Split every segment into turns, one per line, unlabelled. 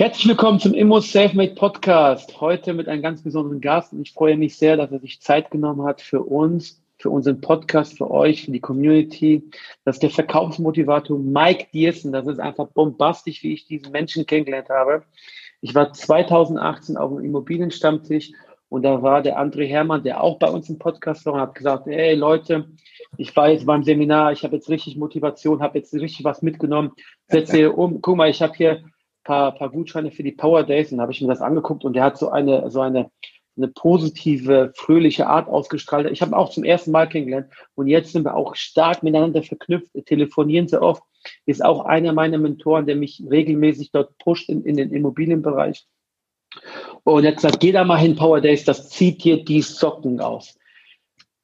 Herzlich willkommen zum Immo Selfmade Podcast. Heute mit einem ganz besonderen Gast. Und ich freue mich sehr, dass er sich Zeit genommen hat für uns, für unseren Podcast, für euch, für die Community. Das ist der Verkaufsmotivator Mike Diersen. Das ist einfach bombastisch, wie ich diesen Menschen kennengelernt habe. Ich war 2018 auf einem Immobilienstammtisch und da war der André Hermann, der auch bei uns im Podcast war und hat gesagt, hey Leute, ich war jetzt beim Seminar, ich habe jetzt richtig Motivation, habe jetzt richtig was mitgenommen, setze um, guck mal, ich habe hier paar, paar Gutscheine für die Power Days und habe ich mir das angeguckt und der hat so eine, so eine, eine positive, fröhliche Art ausgestrahlt. Ich habe auch zum ersten Mal kennengelernt und jetzt sind wir auch stark miteinander verknüpft, telefonieren sehr oft. Ist auch einer meiner Mentoren, der mich regelmäßig dort pusht in, in den Immobilienbereich. Und jetzt sagt, da mal hin, Power Days, das zieht dir die Socken aus.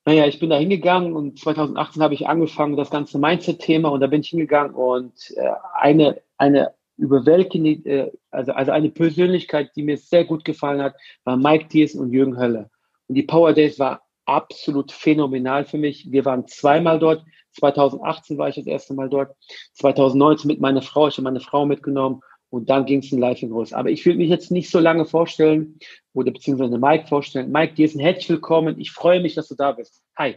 Naja, ich bin da hingegangen und 2018 habe ich angefangen, das ganze Mindset-Thema und da bin ich hingegangen und äh, eine, eine überwältigend, äh, also, also eine Persönlichkeit, die mir sehr gut gefallen hat, war Mike Diers und Jürgen Hölle. Und die Power Days war absolut phänomenal für mich. Wir waren zweimal dort. 2018 war ich das erste Mal dort. 2019 mit meiner Frau. Ich habe meine Frau mitgenommen. Und dann ging es in Live in Groß. Aber ich will mich jetzt nicht so lange vorstellen oder beziehungsweise Mike vorstellen. Mike Diesen, herzlich willkommen. Ich freue mich, dass du da bist. Hi.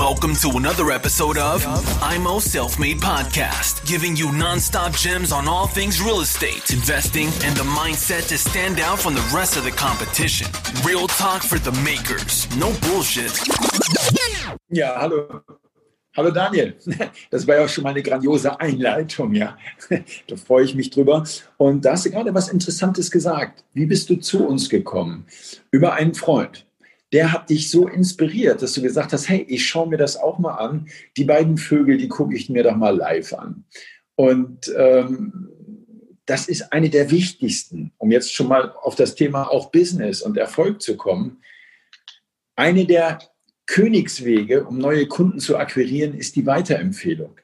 Welcome to another episode of IMO Self Made Podcast, giving you nonstop gems on all things real estate, investing, and the mindset to stand out from the rest of the competition. Real talk for the makers, no bullshit.
Ja, hallo. Hallo Daniel, das war ja auch schon mal eine grandiose Einleitung, ja. Da freue ich mich drüber. Und da hast du gerade was Interessantes gesagt. Wie bist du zu uns gekommen? Über einen Freund der hat dich so inspiriert, dass du gesagt hast, hey, ich schaue mir das auch mal an. Die beiden Vögel, die gucke ich mir doch mal live an. Und ähm, das ist eine der wichtigsten, um jetzt schon mal auf das Thema auch Business und Erfolg zu kommen. Eine der Königswege, um neue Kunden zu akquirieren, ist die Weiterempfehlung.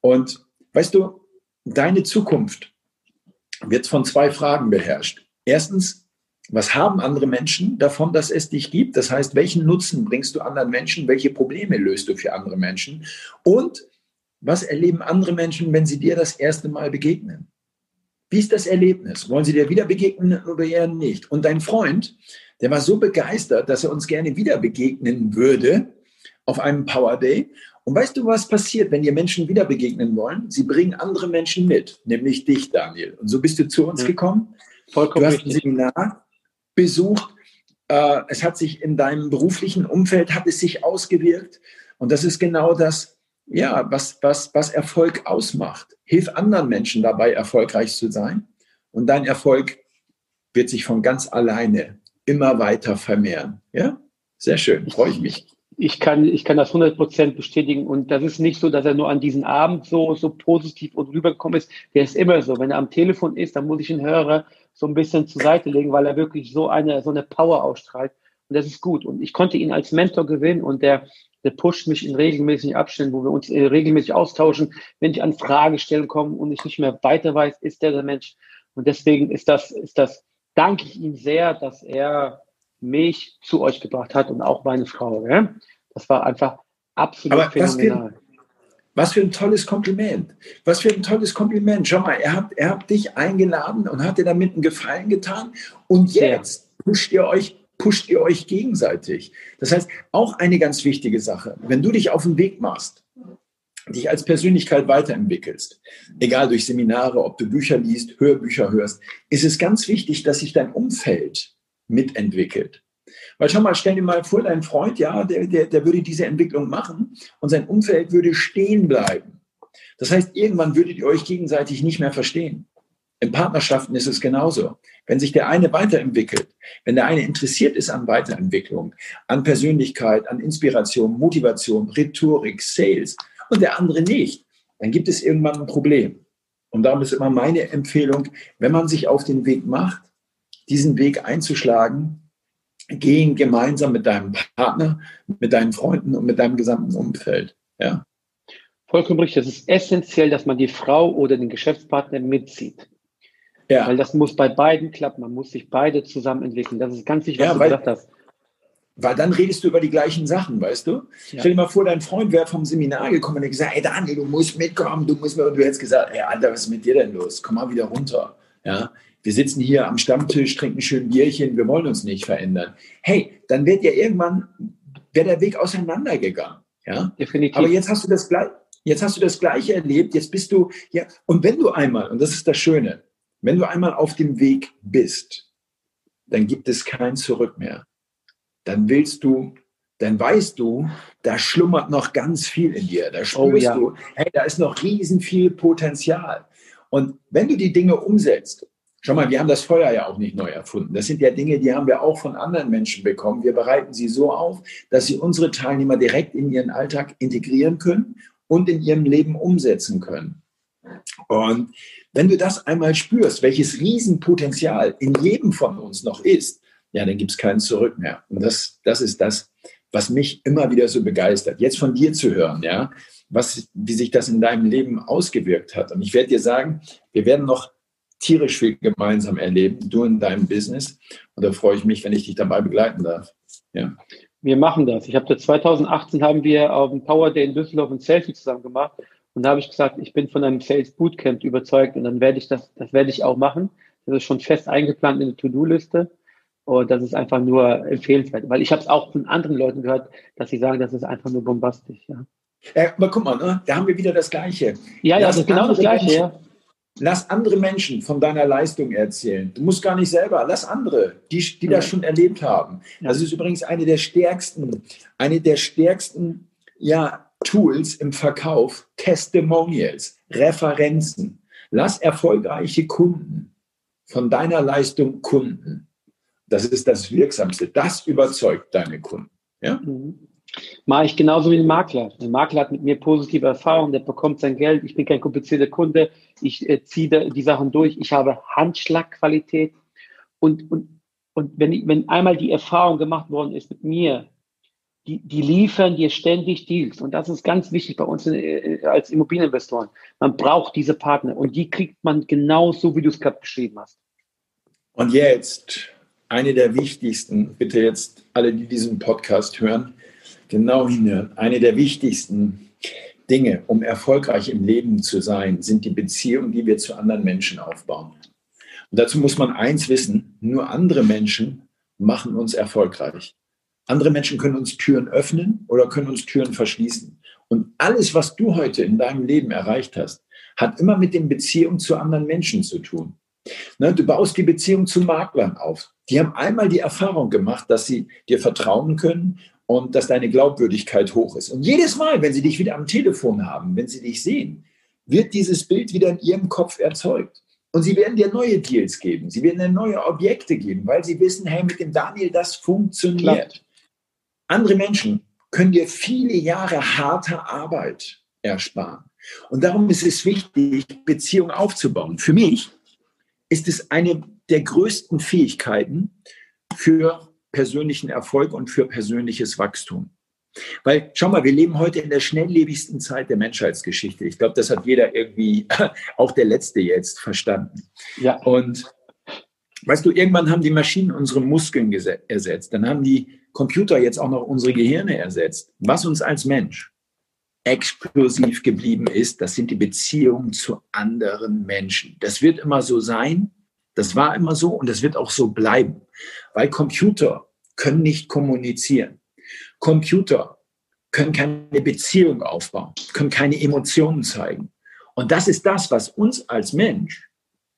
Und weißt du, deine Zukunft wird von zwei Fragen beherrscht. Erstens, was haben andere Menschen davon, dass es dich gibt? Das heißt, welchen Nutzen bringst du anderen Menschen? Welche Probleme löst du für andere Menschen? Und was erleben andere Menschen, wenn sie dir das erste Mal begegnen? Wie ist das Erlebnis? Wollen sie dir wieder begegnen oder eher nicht? Und dein Freund, der war so begeistert, dass er uns gerne wieder begegnen würde auf einem Power Day. Und weißt du, was passiert, wenn dir Menschen wieder begegnen wollen? Sie bringen andere Menschen mit, nämlich dich, Daniel. Und so bist du zu uns gekommen. Vollkommen du hast ein Seminar besucht. Äh, es hat sich in deinem beruflichen Umfeld, hat es sich ausgewirkt. Und das ist genau das, ja, was, was, was Erfolg ausmacht. Hilf anderen Menschen dabei, erfolgreich zu sein. Und dein Erfolg wird sich von ganz alleine immer weiter vermehren. Ja, sehr schön, freue ich mich.
Ich kann, ich kann das 100% bestätigen. Und das ist nicht so, dass er nur an diesem Abend so, so positiv und rübergekommen ist. Der ist immer so. Wenn er am Telefon ist, dann muss ich ihn hören so ein bisschen zur Seite legen, weil er wirklich so eine, so eine Power ausstrahlt. Und das ist gut. Und ich konnte ihn als Mentor gewinnen und der, der pusht mich in regelmäßigen Abständen, wo wir uns äh, regelmäßig austauschen. Wenn ich an Fragestellen komme und ich nicht mehr weiter weiß, ist der der Mensch. Und deswegen ist das, ist das, danke ich ihm sehr, dass er mich zu euch gebracht hat und auch meine Frau. Ja? Das war einfach absolut
Aber phänomenal. Was für ein tolles Kompliment. Was für ein tolles Kompliment. Schau mal, er hat, er hat dich eingeladen und hat dir damit einen Gefallen getan. Und jetzt pusht ihr euch pusht ihr euch gegenseitig. Das heißt, auch eine ganz wichtige Sache, wenn du dich auf den Weg machst, dich als Persönlichkeit weiterentwickelst, egal durch Seminare, ob du Bücher liest, Hörbücher hörst, ist es ganz wichtig, dass sich dein Umfeld mitentwickelt. Weil schau mal, stell dir mal vor, dein Freund, ja, der, der, der würde diese Entwicklung machen und sein Umfeld würde stehen bleiben. Das heißt, irgendwann würdet ihr euch gegenseitig nicht mehr verstehen. In Partnerschaften ist es genauso. Wenn sich der eine weiterentwickelt, wenn der eine interessiert ist an Weiterentwicklung, an Persönlichkeit, an Inspiration, Motivation, Rhetorik, Sales und der andere nicht, dann gibt es irgendwann ein Problem. Und darum ist immer meine Empfehlung, wenn man sich auf den Weg macht, diesen Weg einzuschlagen, gehen gemeinsam mit deinem Partner, mit deinen Freunden und mit deinem gesamten Umfeld. Ja.
Vollkommen richtig. Es ist essentiell, dass man die Frau oder den Geschäftspartner mitzieht. Ja. Weil das muss bei beiden klappen. Man muss sich beide zusammen entwickeln. Das ist ganz wichtig, was ja, du weil, gesagt hast.
Weil dann redest du über die gleichen Sachen, weißt du? Ja. Stell dir mal vor, dein Freund wäre vom Seminar gekommen und hat gesagt, hey Daniel, du musst mitkommen, du musst mit. Und du hättest gesagt, hey Alter, was ist mit dir denn los? Komm mal wieder runter. Ja, wir sitzen hier am Stammtisch, trinken schön Bierchen, wir wollen uns nicht verändern. Hey, dann wird ja irgendwann, wäre der Weg auseinandergegangen. Ja, definitiv. Aber jetzt hast du das gleich, jetzt hast du das Gleiche erlebt, jetzt bist du, ja, und wenn du einmal, und das ist das Schöne, wenn du einmal auf dem Weg bist, dann gibt es kein Zurück mehr. Dann willst du, dann weißt du, da schlummert noch ganz viel in dir. Da oh spürst oh, ja. du, hey, da ist noch riesen viel Potenzial. Und wenn du die Dinge umsetzt, schau mal, wir haben das Feuer ja auch nicht neu erfunden. Das sind ja Dinge, die haben wir auch von anderen Menschen bekommen. Wir bereiten sie so auf, dass sie unsere Teilnehmer direkt in ihren Alltag integrieren können und in ihrem Leben umsetzen können. Und wenn du das einmal spürst, welches Riesenpotenzial in jedem von uns noch ist, ja, dann gibt es keinen Zurück mehr. Und das, das ist das, was mich immer wieder so begeistert. Jetzt von dir zu hören, ja, was, wie sich das in deinem Leben ausgewirkt hat. Und ich werde dir sagen, wir werden noch tierisch viel gemeinsam erleben, du in deinem Business. Und da freue ich mich, wenn ich dich dabei begleiten darf. Ja.
Wir machen das. Ich habe 2018 haben wir auf dem Power Day in Düsseldorf ein Selfie zusammen gemacht. Und da habe ich gesagt, ich bin von einem Sales Bootcamp überzeugt und dann werde ich das, das werde ich auch machen. Das ist schon fest eingeplant in der To-Do-Liste. Und das ist einfach nur empfehlenswert, weil ich habe es auch von anderen Leuten gehört, dass sie sagen, das ist einfach nur bombastisch. Ja.
Äh, aber guck mal, ne? da haben wir wieder das Gleiche.
Ja, ja, das ist genau das Gleiche.
Menschen, ja. Lass andere Menschen von deiner Leistung erzählen. Du musst gar nicht selber, lass andere, die, die das schon erlebt haben. Das ist übrigens eine der stärksten, eine der stärksten ja, Tools im Verkauf, Testimonials, Referenzen. Lass erfolgreiche Kunden von deiner Leistung Kunden. Das ist das Wirksamste. Das überzeugt deine Kunden. Ja? Mhm.
Mache ich genauso wie ein Makler. Der Makler hat mit mir positive Erfahrungen, der bekommt sein Geld. Ich bin kein komplizierter Kunde. Ich äh, ziehe die Sachen durch. Ich habe Handschlagqualität. Und, und, und wenn, wenn einmal die Erfahrung gemacht worden ist mit mir, die, die liefern dir ständig Deals. Und das ist ganz wichtig bei uns in, äh, als Immobilieninvestoren. Man braucht diese Partner und die kriegt man genau so, wie du es gerade beschrieben hast.
Und jetzt eine der wichtigsten, bitte jetzt alle, die diesen Podcast hören, genau hinhören. Eine der wichtigsten Dinge, um erfolgreich im Leben zu sein, sind die Beziehungen, die wir zu anderen Menschen aufbauen. Und dazu muss man eins wissen, nur andere Menschen machen uns erfolgreich. Andere Menschen können uns Türen öffnen oder können uns Türen verschließen. Und alles, was du heute in deinem Leben erreicht hast, hat immer mit den Beziehungen zu anderen Menschen zu tun. Ne, du baust die Beziehung zu Maklern auf. Die haben einmal die Erfahrung gemacht, dass sie dir vertrauen können und dass deine Glaubwürdigkeit hoch ist. Und jedes Mal, wenn sie dich wieder am Telefon haben, wenn sie dich sehen, wird dieses Bild wieder in ihrem Kopf erzeugt. Und sie werden dir neue Deals geben, sie werden dir neue Objekte geben, weil sie wissen, hey, mit dem Daniel, das funktioniert. Andere Menschen können dir viele Jahre harter Arbeit ersparen. Und darum ist es wichtig, Beziehungen aufzubauen. Für mich ist es eine der größten Fähigkeiten für persönlichen Erfolg und für persönliches Wachstum. Weil, schau mal, wir leben heute in der schnelllebigsten Zeit der Menschheitsgeschichte. Ich glaube, das hat jeder irgendwie, auch der Letzte jetzt, verstanden. Ja. Und weißt du, irgendwann haben die Maschinen unsere Muskeln ersetzt. Dann haben die Computer jetzt auch noch unsere Gehirne ersetzt. Was uns als Mensch exklusiv geblieben ist, das sind die Beziehungen zu anderen Menschen. Das wird immer so sein, das war immer so und das wird auch so bleiben, weil Computer können nicht kommunizieren. Computer können keine Beziehung aufbauen, können keine Emotionen zeigen. Und das ist das, was uns als Mensch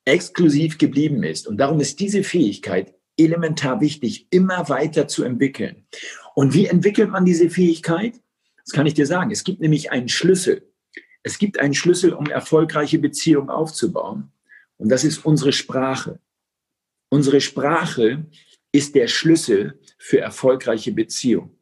exklusiv geblieben ist. Und darum ist diese Fähigkeit elementar wichtig, immer weiter zu entwickeln. Und wie entwickelt man diese Fähigkeit? Das kann ich dir sagen. Es gibt nämlich einen Schlüssel. Es gibt einen Schlüssel, um erfolgreiche Beziehungen aufzubauen. Und das ist unsere Sprache. Unsere Sprache ist der Schlüssel für erfolgreiche Beziehungen.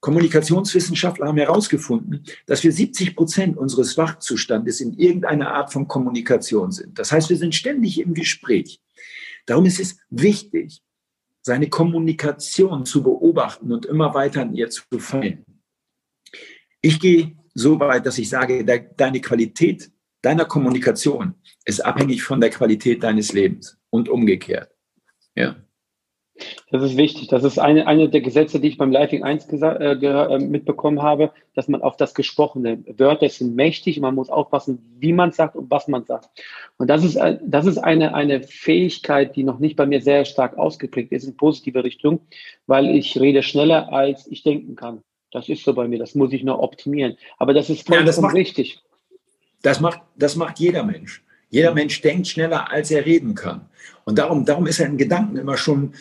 Kommunikationswissenschaftler haben herausgefunden, dass wir 70 Prozent unseres Wachzustandes in irgendeiner Art von Kommunikation sind. Das heißt, wir sind ständig im Gespräch. Darum ist es wichtig, seine Kommunikation zu beobachten und immer weiter an ihr zu feilen. Ich gehe so weit, dass ich sage, deine Qualität deiner Kommunikation ist abhängig von der Qualität deines Lebens und umgekehrt. Ja.
Das ist wichtig. Das ist eine, eine der Gesetze, die ich beim Living 1 äh, äh, mitbekommen habe, dass man auf das Gesprochene, Wörter sind mächtig, man muss aufpassen, wie man sagt und was man sagt. Und das ist, äh, das ist eine, eine Fähigkeit, die noch nicht bei mir sehr stark ausgeprägt ist in positive Richtung, weil ich rede schneller, als ich denken kann. Das ist so bei mir, das muss ich noch optimieren. Aber das ist vollkommen ja, das macht, richtig.
Das macht, das macht jeder Mensch. Jeder Mensch denkt schneller, als er reden kann. Und darum, darum ist er in Gedanken immer schon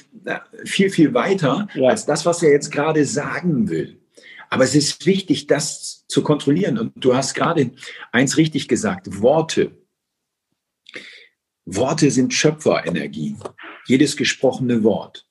viel, viel weiter ja. als das, was er jetzt gerade sagen will. Aber es ist wichtig, das zu kontrollieren. Und du hast gerade eins richtig gesagt, Worte. Worte sind Schöpferenergie. Jedes gesprochene Wort.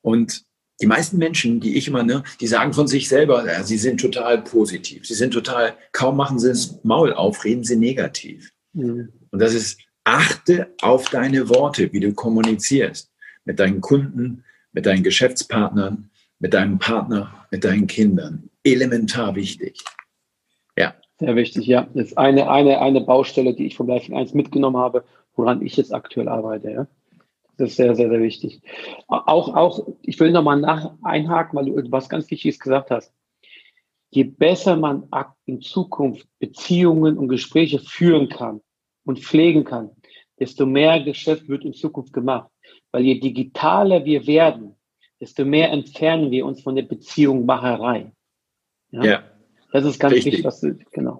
Und die meisten Menschen, die ich immer, ne, die sagen von sich selber, ja, sie sind total positiv. Sie sind total, kaum machen sie das Maul auf, reden sie negativ. Mhm. Und das ist, achte auf deine Worte, wie du kommunizierst mit deinen Kunden, mit deinen Geschäftspartnern, mit deinem Partner, mit deinen Kindern. Elementar wichtig.
Ja. Sehr wichtig, ja. Das ist eine, eine, eine Baustelle, die ich vom Live 1 mitgenommen habe, woran ich jetzt aktuell arbeite. Ja. Das ist sehr, sehr, sehr wichtig. Auch, auch ich will nochmal nach einhaken, weil du etwas ganz Wichtiges gesagt hast. Je besser man in Zukunft Beziehungen und Gespräche führen kann, und pflegen kann, desto mehr Geschäft wird in Zukunft gemacht. Weil je digitaler wir werden, desto mehr entfernen wir uns von der Beziehungmacherei. Ja. ja. Das ist ganz Richtig. wichtig, was du, genau.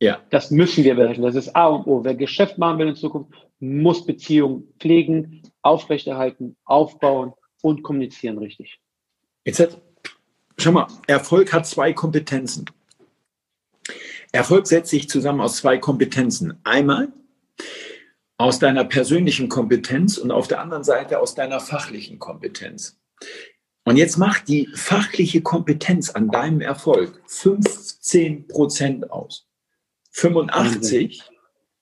Ja. Das müssen wir berechnen. Das ist A und O. Wer Geschäft machen will in Zukunft, muss Beziehungen pflegen, aufrechterhalten, aufbauen und kommunizieren richtig.
Jetzt hat, schau mal, Erfolg hat zwei Kompetenzen. Erfolg setzt sich zusammen aus zwei Kompetenzen. Einmal aus deiner persönlichen Kompetenz und auf der anderen Seite aus deiner fachlichen Kompetenz. Und jetzt macht die fachliche Kompetenz an deinem Erfolg 15 Prozent aus. 85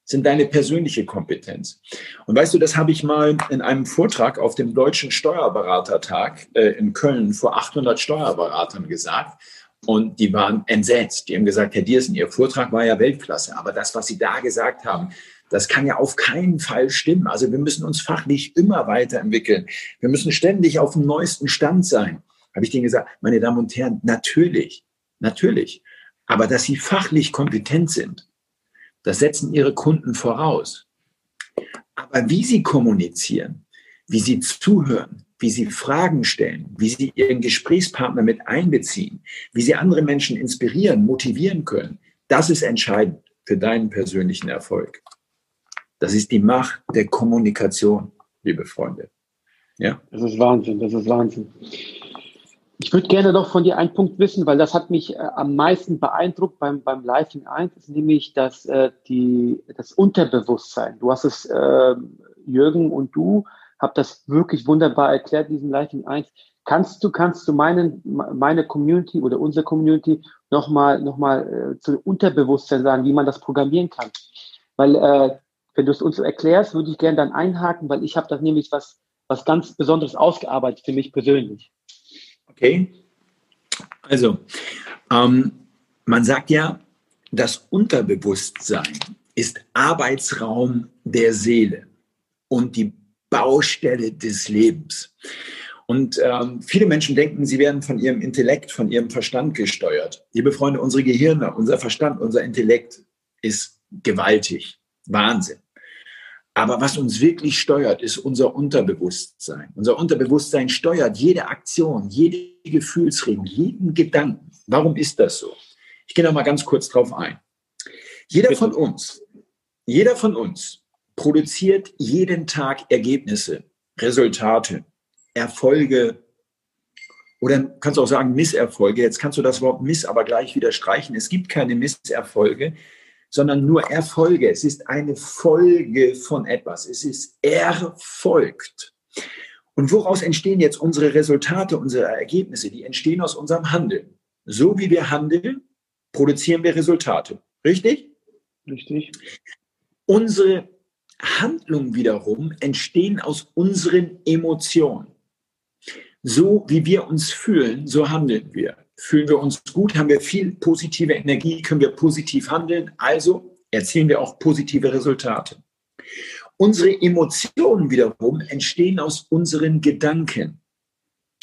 sind deine persönliche Kompetenz. Und weißt du, das habe ich mal in einem Vortrag auf dem Deutschen Steuerberatertag äh, in Köln vor 800 Steuerberatern gesagt. Und die waren entsetzt. Die haben gesagt, Herr Diersen, Ihr Vortrag war ja Weltklasse. Aber das, was Sie da gesagt haben, das kann ja auf keinen Fall stimmen. Also wir müssen uns fachlich immer weiterentwickeln. Wir müssen ständig auf dem neuesten Stand sein. Habe ich denen gesagt, meine Damen und Herren, natürlich, natürlich. Aber dass Sie fachlich kompetent sind, das setzen Ihre Kunden voraus. Aber wie Sie kommunizieren, wie Sie zuhören, wie sie Fragen stellen, wie sie ihren Gesprächspartner mit einbeziehen, wie sie andere Menschen inspirieren, motivieren können, das ist entscheidend für deinen persönlichen Erfolg. Das ist die Macht der Kommunikation, liebe Freunde.
Ja. Das ist Wahnsinn, das ist Wahnsinn. Ich würde gerne noch von dir einen Punkt wissen, weil das hat mich äh, am meisten beeindruckt beim, beim Live in 1, ist nämlich das, äh, die, das Unterbewusstsein. Du hast es, äh, Jürgen und du, habe das wirklich wunderbar erklärt, diesen Lighting 1. Kannst du, kannst du meinen, meine Community oder unsere Community nochmal noch mal, äh, zu Unterbewusstsein sagen, wie man das programmieren kann? Weil, äh, wenn du es uns erklärst, würde ich gerne dann einhaken, weil ich habe da nämlich was, was ganz Besonderes ausgearbeitet für mich persönlich.
Okay. Also, ähm, man sagt ja, das Unterbewusstsein ist Arbeitsraum der Seele. Und die Baustelle des Lebens. Und ähm, viele Menschen denken, sie werden von ihrem Intellekt, von ihrem Verstand gesteuert. Liebe Freunde, unsere Gehirne, unser Verstand, unser Intellekt ist gewaltig, Wahnsinn. Aber was uns wirklich steuert, ist unser Unterbewusstsein. Unser Unterbewusstsein steuert jede Aktion, jede Gefühlsregung, jeden Gedanken. Warum ist das so? Ich gehe noch mal ganz kurz drauf ein. Jeder von uns, jeder von uns produziert jeden Tag Ergebnisse, Resultate, Erfolge oder kannst du auch sagen Misserfolge. Jetzt kannst du das Wort Miss aber gleich wieder streichen. Es gibt keine Misserfolge, sondern nur Erfolge. Es ist eine Folge von etwas. Es ist erfolgt. Und woraus entstehen jetzt unsere Resultate, unsere Ergebnisse? Die entstehen aus unserem Handeln. So wie wir handeln, produzieren wir Resultate. Richtig?
Richtig.
Unsere Handlungen wiederum entstehen aus unseren Emotionen. So wie wir uns fühlen, so handeln wir. Fühlen wir uns gut, haben wir viel positive Energie, können wir positiv handeln, also erzielen wir auch positive Resultate. Unsere Emotionen wiederum entstehen aus unseren Gedanken.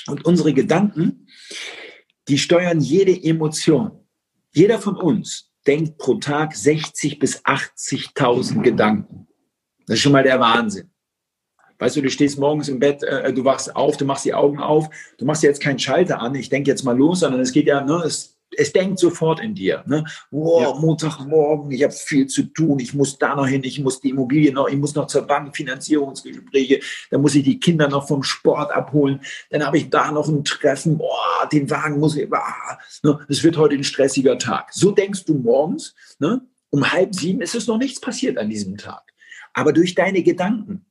Und unsere Gedanken, die steuern jede Emotion. Jeder von uns denkt pro Tag 60 bis 80.000 Gedanken. Das ist schon mal der Wahnsinn. Weißt du, du stehst morgens im Bett, äh, du wachst auf, du machst die Augen auf, du machst jetzt keinen Schalter an, ich denke jetzt mal los, sondern es geht ja, ne, es es denkt sofort in dir. Ne? Wow, ja. Montagmorgen, ich habe viel zu tun, ich muss da noch hin, ich muss die Immobilie noch, ich muss noch zur Bank, Finanzierungsgespräche, dann muss ich die Kinder noch vom Sport abholen, dann habe ich da noch ein Treffen, boah, den Wagen muss ich, ah, ne? es wird heute ein stressiger Tag. So denkst du morgens, ne? um halb sieben ist es noch nichts passiert an diesem Tag. Aber durch deine Gedanken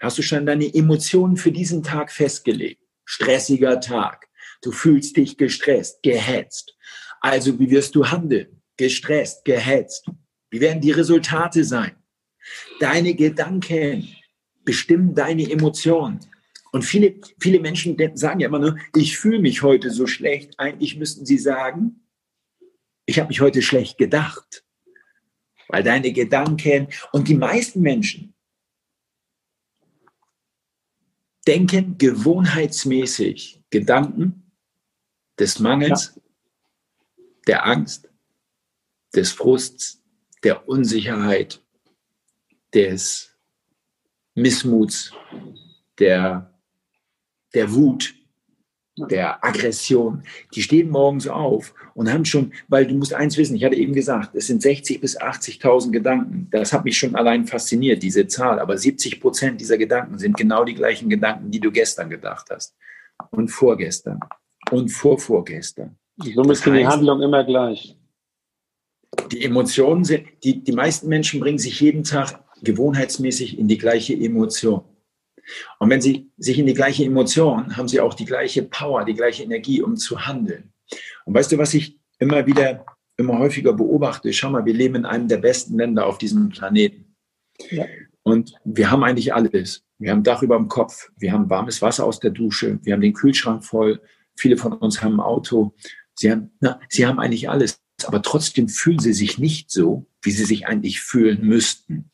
hast du schon deine Emotionen für diesen Tag festgelegt. Stressiger Tag. Du fühlst dich gestresst, gehetzt. Also wie wirst du handeln? Gestresst, gehetzt. Wie werden die Resultate sein? Deine Gedanken bestimmen deine Emotionen. Und viele, viele Menschen sagen ja immer nur, ich fühle mich heute so schlecht. Eigentlich müssten sie sagen, ich habe mich heute schlecht gedacht. Weil deine Gedanken und die meisten Menschen denken gewohnheitsmäßig Gedanken, des Mangels, ja. der Angst, des Frusts, der Unsicherheit, des Missmuts, der, der Wut, der Aggression, die stehen morgens auf und haben schon, weil du musst eins wissen, ich hatte eben gesagt, es sind 60 bis 80.000 Gedanken. Das hat mich schon allein fasziniert, diese Zahl. Aber 70 Prozent dieser Gedanken sind genau die gleichen Gedanken, die du gestern gedacht hast und vorgestern und vorvorgestern.
Somit sind die Handlungen immer gleich.
Die Emotionen sind, die, die meisten Menschen bringen sich jeden Tag gewohnheitsmäßig in die gleiche Emotion. Und wenn sie sich in die gleiche Emotion, haben sie auch die gleiche Power, die gleiche Energie, um zu handeln. Und weißt du, was ich immer wieder, immer häufiger beobachte? Schau mal, wir leben in einem der besten Länder auf diesem Planeten. Ja. Und wir haben eigentlich alles. Wir haben Dach über dem Kopf, wir haben warmes Wasser aus der Dusche, wir haben den Kühlschrank voll, Viele von uns haben ein Auto. Sie haben, na, sie haben eigentlich alles, aber trotzdem fühlen sie sich nicht so, wie sie sich eigentlich fühlen müssten.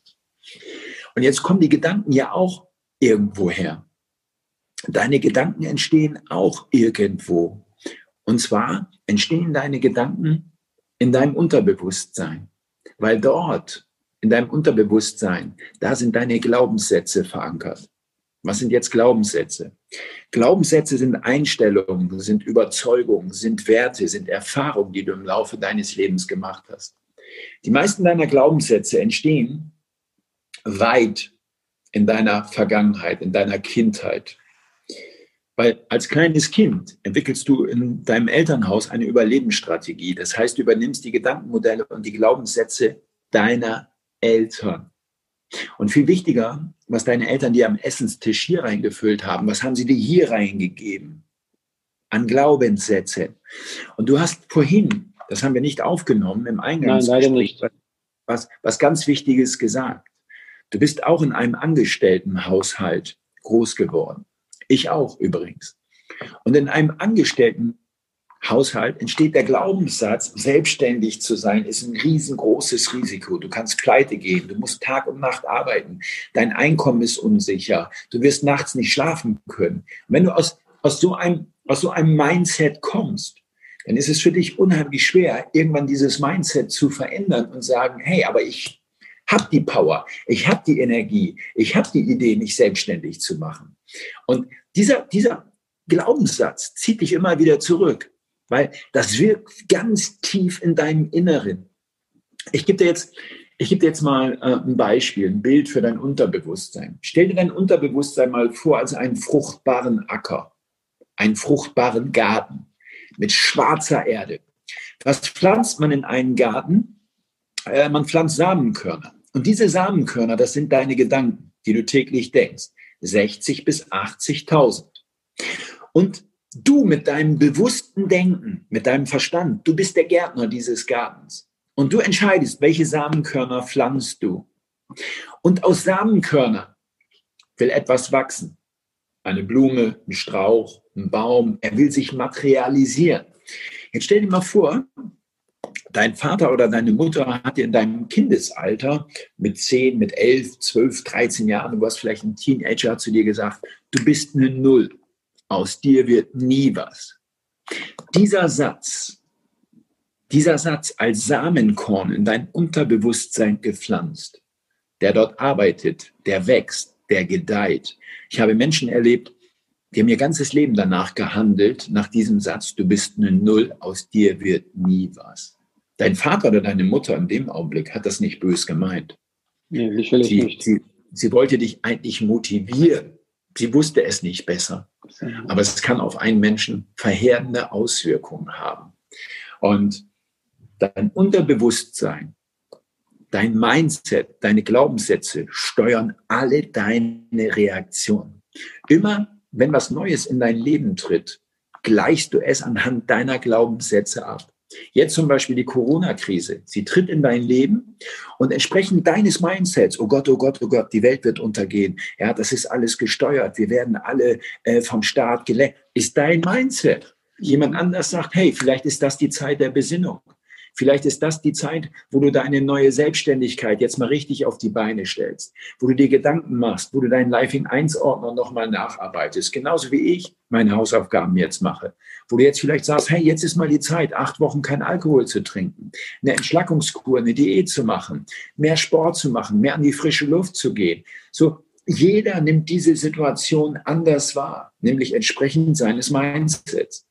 Und jetzt kommen die Gedanken ja auch irgendwo her. Deine Gedanken entstehen auch irgendwo. Und zwar entstehen deine Gedanken in deinem Unterbewusstsein, weil dort in deinem Unterbewusstsein, da sind deine Glaubenssätze verankert. Was sind jetzt Glaubenssätze? Glaubenssätze sind Einstellungen, sind Überzeugungen, sind Werte, sind Erfahrungen, die du im Laufe deines Lebens gemacht hast. Die meisten deiner Glaubenssätze entstehen weit in deiner Vergangenheit, in deiner Kindheit. Weil als kleines Kind entwickelst du in deinem Elternhaus eine Überlebensstrategie. Das heißt, du übernimmst die Gedankenmodelle und die Glaubenssätze deiner Eltern. Und viel wichtiger, was deine Eltern dir am Essenstisch hier reingefüllt haben, was haben sie dir hier reingegeben? An Glaubenssätze. Und du hast vorhin, das haben wir nicht aufgenommen im Eingangsgespräch, was, was ganz Wichtiges gesagt. Du bist auch in einem Angestelltenhaushalt groß geworden. Ich auch übrigens. Und in einem Angestellten Haushalt entsteht der Glaubenssatz, selbstständig zu sein, ist ein riesengroßes Risiko. Du kannst pleite gehen, du musst Tag und Nacht arbeiten, dein Einkommen ist unsicher, du wirst nachts nicht schlafen können. Und wenn du aus, aus, so einem, aus so einem Mindset kommst, dann ist es für dich unheimlich schwer, irgendwann dieses Mindset zu verändern und sagen, hey, aber ich habe die Power, ich habe die Energie, ich habe die Idee, mich selbstständig zu machen. Und dieser, dieser Glaubenssatz zieht dich immer wieder zurück weil das wirkt ganz tief in deinem Inneren. Ich gebe dir jetzt, ich gebe dir jetzt mal äh, ein Beispiel, ein Bild für dein Unterbewusstsein. Stell dir dein Unterbewusstsein mal vor als einen fruchtbaren Acker, einen fruchtbaren Garten mit schwarzer Erde. Was pflanzt man in einen Garten? Äh, man pflanzt Samenkörner. Und diese Samenkörner, das sind deine Gedanken, die du täglich denkst. 60 bis 80.000. Und Du mit deinem bewussten Denken, mit deinem Verstand, du bist der Gärtner dieses Gartens. Und du entscheidest, welche Samenkörner pflanzt du. Und aus Samenkörnern will etwas wachsen. Eine Blume, ein Strauch, ein Baum. Er will sich materialisieren. Jetzt stell dir mal vor, dein Vater oder deine Mutter hat dir in deinem Kindesalter mit 10, mit 11, 12, 13 Jahren, du warst vielleicht ein Teenager, hat zu dir gesagt, du bist eine Null. aus dir wird nie was. Dieser Satz, dieser Satz als Samenkorn in dein Unterbewusstsein gepflanzt, der dort arbeitet, der wächst, der gedeiht. Ich habe Menschen erlebt, die haben ihr ganzes Leben danach gehandelt, nach diesem Satz, du bist eine Null, aus dir wird nie was. Dein Vater oder deine Mutter in dem Augenblick hat das nicht bös gemeint.
Nee, sicherlich
sie,
nicht.
Sie, sie wollte dich eigentlich motivieren. Sie wusste es nicht besser. Aber es kann auf einen Menschen verheerende Auswirkungen haben. Und dein Unterbewusstsein, dein Mindset, deine Glaubenssätze steuern alle deine Reaktionen. Immer wenn was Neues in dein Leben tritt, gleichst du es anhand deiner Glaubenssätze ab. Jetzt zum Beispiel die Corona-Krise. Sie tritt in dein Leben und entsprechend deines Mindsets, oh Gott, oh Gott, oh Gott, die Welt wird untergehen. Ja, das ist alles gesteuert. Wir werden alle äh, vom Staat gelenkt. Ist dein Mindset. Jemand anders sagt, hey, vielleicht ist das die Zeit der Besinnung. Vielleicht ist das die Zeit, wo du deine neue Selbstständigkeit jetzt mal richtig auf die Beine stellst, wo du dir Gedanken machst, wo du deinen Lifing 1 Ordner nochmal nacharbeitest, genauso wie ich meine Hausaufgaben jetzt mache, wo du jetzt vielleicht sagst, hey, jetzt ist mal die Zeit, acht Wochen kein Alkohol zu trinken, eine Entschlackungskur, eine Diät zu machen, mehr Sport zu machen, mehr an die frische Luft zu gehen. So, jeder nimmt diese Situation anders wahr, nämlich entsprechend seines Mindsets.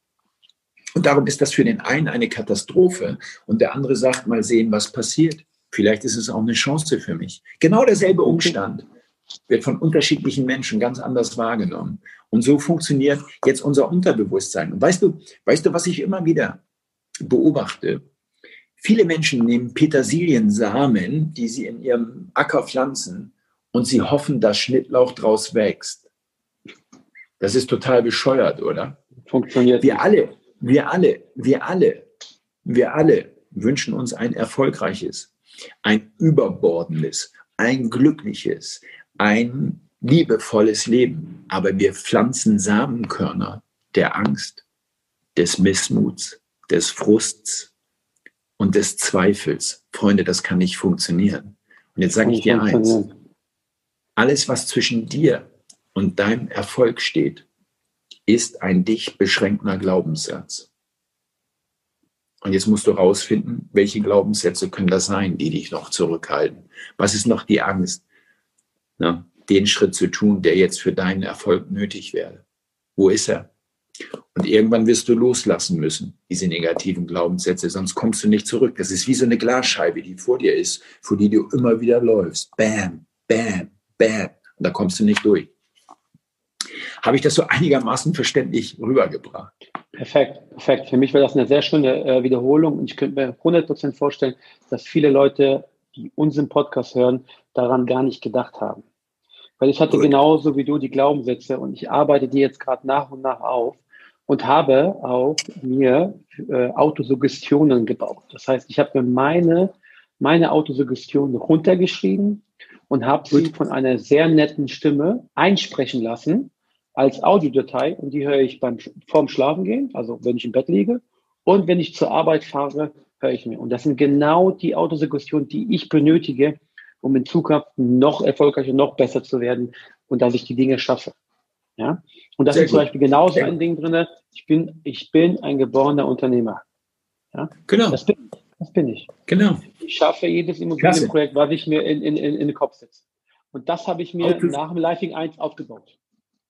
Und darum ist das für den einen eine Katastrophe und der andere sagt, mal sehen, was passiert. Vielleicht ist es auch eine Chance für mich. Genau derselbe Umstand wird von unterschiedlichen Menschen ganz anders wahrgenommen. Und so funktioniert jetzt unser Unterbewusstsein. Und weißt du, weißt du, was ich immer wieder beobachte? Viele Menschen nehmen Petersiliensamen, die sie in ihrem Acker pflanzen, und sie hoffen, dass Schnittlauch draus wächst. Das ist total bescheuert, oder?
Funktioniert.
Wir alle, wir alle, wir alle, wir alle wünschen uns ein erfolgreiches, ein überbordendes, ein glückliches, ein liebevolles Leben. Aber wir pflanzen Samenkörner der Angst, des Missmuts, des Frusts und des Zweifels. Freunde, das kann nicht funktionieren. Und jetzt sage ich dir eins. Alles, was zwischen dir und deinem Erfolg steht, ist ein dich beschränkender Glaubenssatz. Und jetzt musst du rausfinden, welche Glaubenssätze können das sein, die dich noch zurückhalten. Was ist noch die Angst, na, den Schritt zu tun, der jetzt für deinen Erfolg nötig wäre? Wo ist er? Und irgendwann wirst du loslassen müssen, diese negativen Glaubenssätze, sonst kommst du nicht zurück. Das ist wie so eine Glasscheibe, die vor dir ist, vor die du immer wieder läufst. Bam, bam, bam. Und da kommst du nicht durch. Habe ich das so einigermaßen verständlich rübergebracht?
Perfekt, perfekt. Für mich wäre das eine sehr schöne äh, Wiederholung und ich könnte mir 100% vorstellen, dass viele Leute, die unseren Podcast hören, daran gar nicht gedacht haben. Weil ich hatte Gut. genauso wie du die Glaubenssätze und ich arbeite die jetzt gerade nach und nach auf und habe auch mir äh, Autosuggestionen gebaut. Das heißt, ich habe mir meine, meine Autosuggestion runtergeschrieben und habe sie von einer sehr netten Stimme einsprechen lassen als Audiodatei und die höre ich beim vorm Schlafengehen, also wenn ich im Bett liege und wenn ich zur Arbeit fahre, höre ich mir. Und das sind genau die Autosuggestionen, die ich benötige, um in Zukunft noch erfolgreicher, noch besser zu werden und dass ich die Dinge schaffe. Ja? Und das Sehr ist zum Beispiel genauso Sehr ein Ding drin. Ich bin, ich bin ein geborener Unternehmer. Ja?
Genau.
Das bin, das bin ich.
Genau.
Ich schaffe jedes Immobilienprojekt, was ich mir in, in, in, in den Kopf setze. Und das habe ich mir Autos. nach dem Lifing 1 aufgebaut.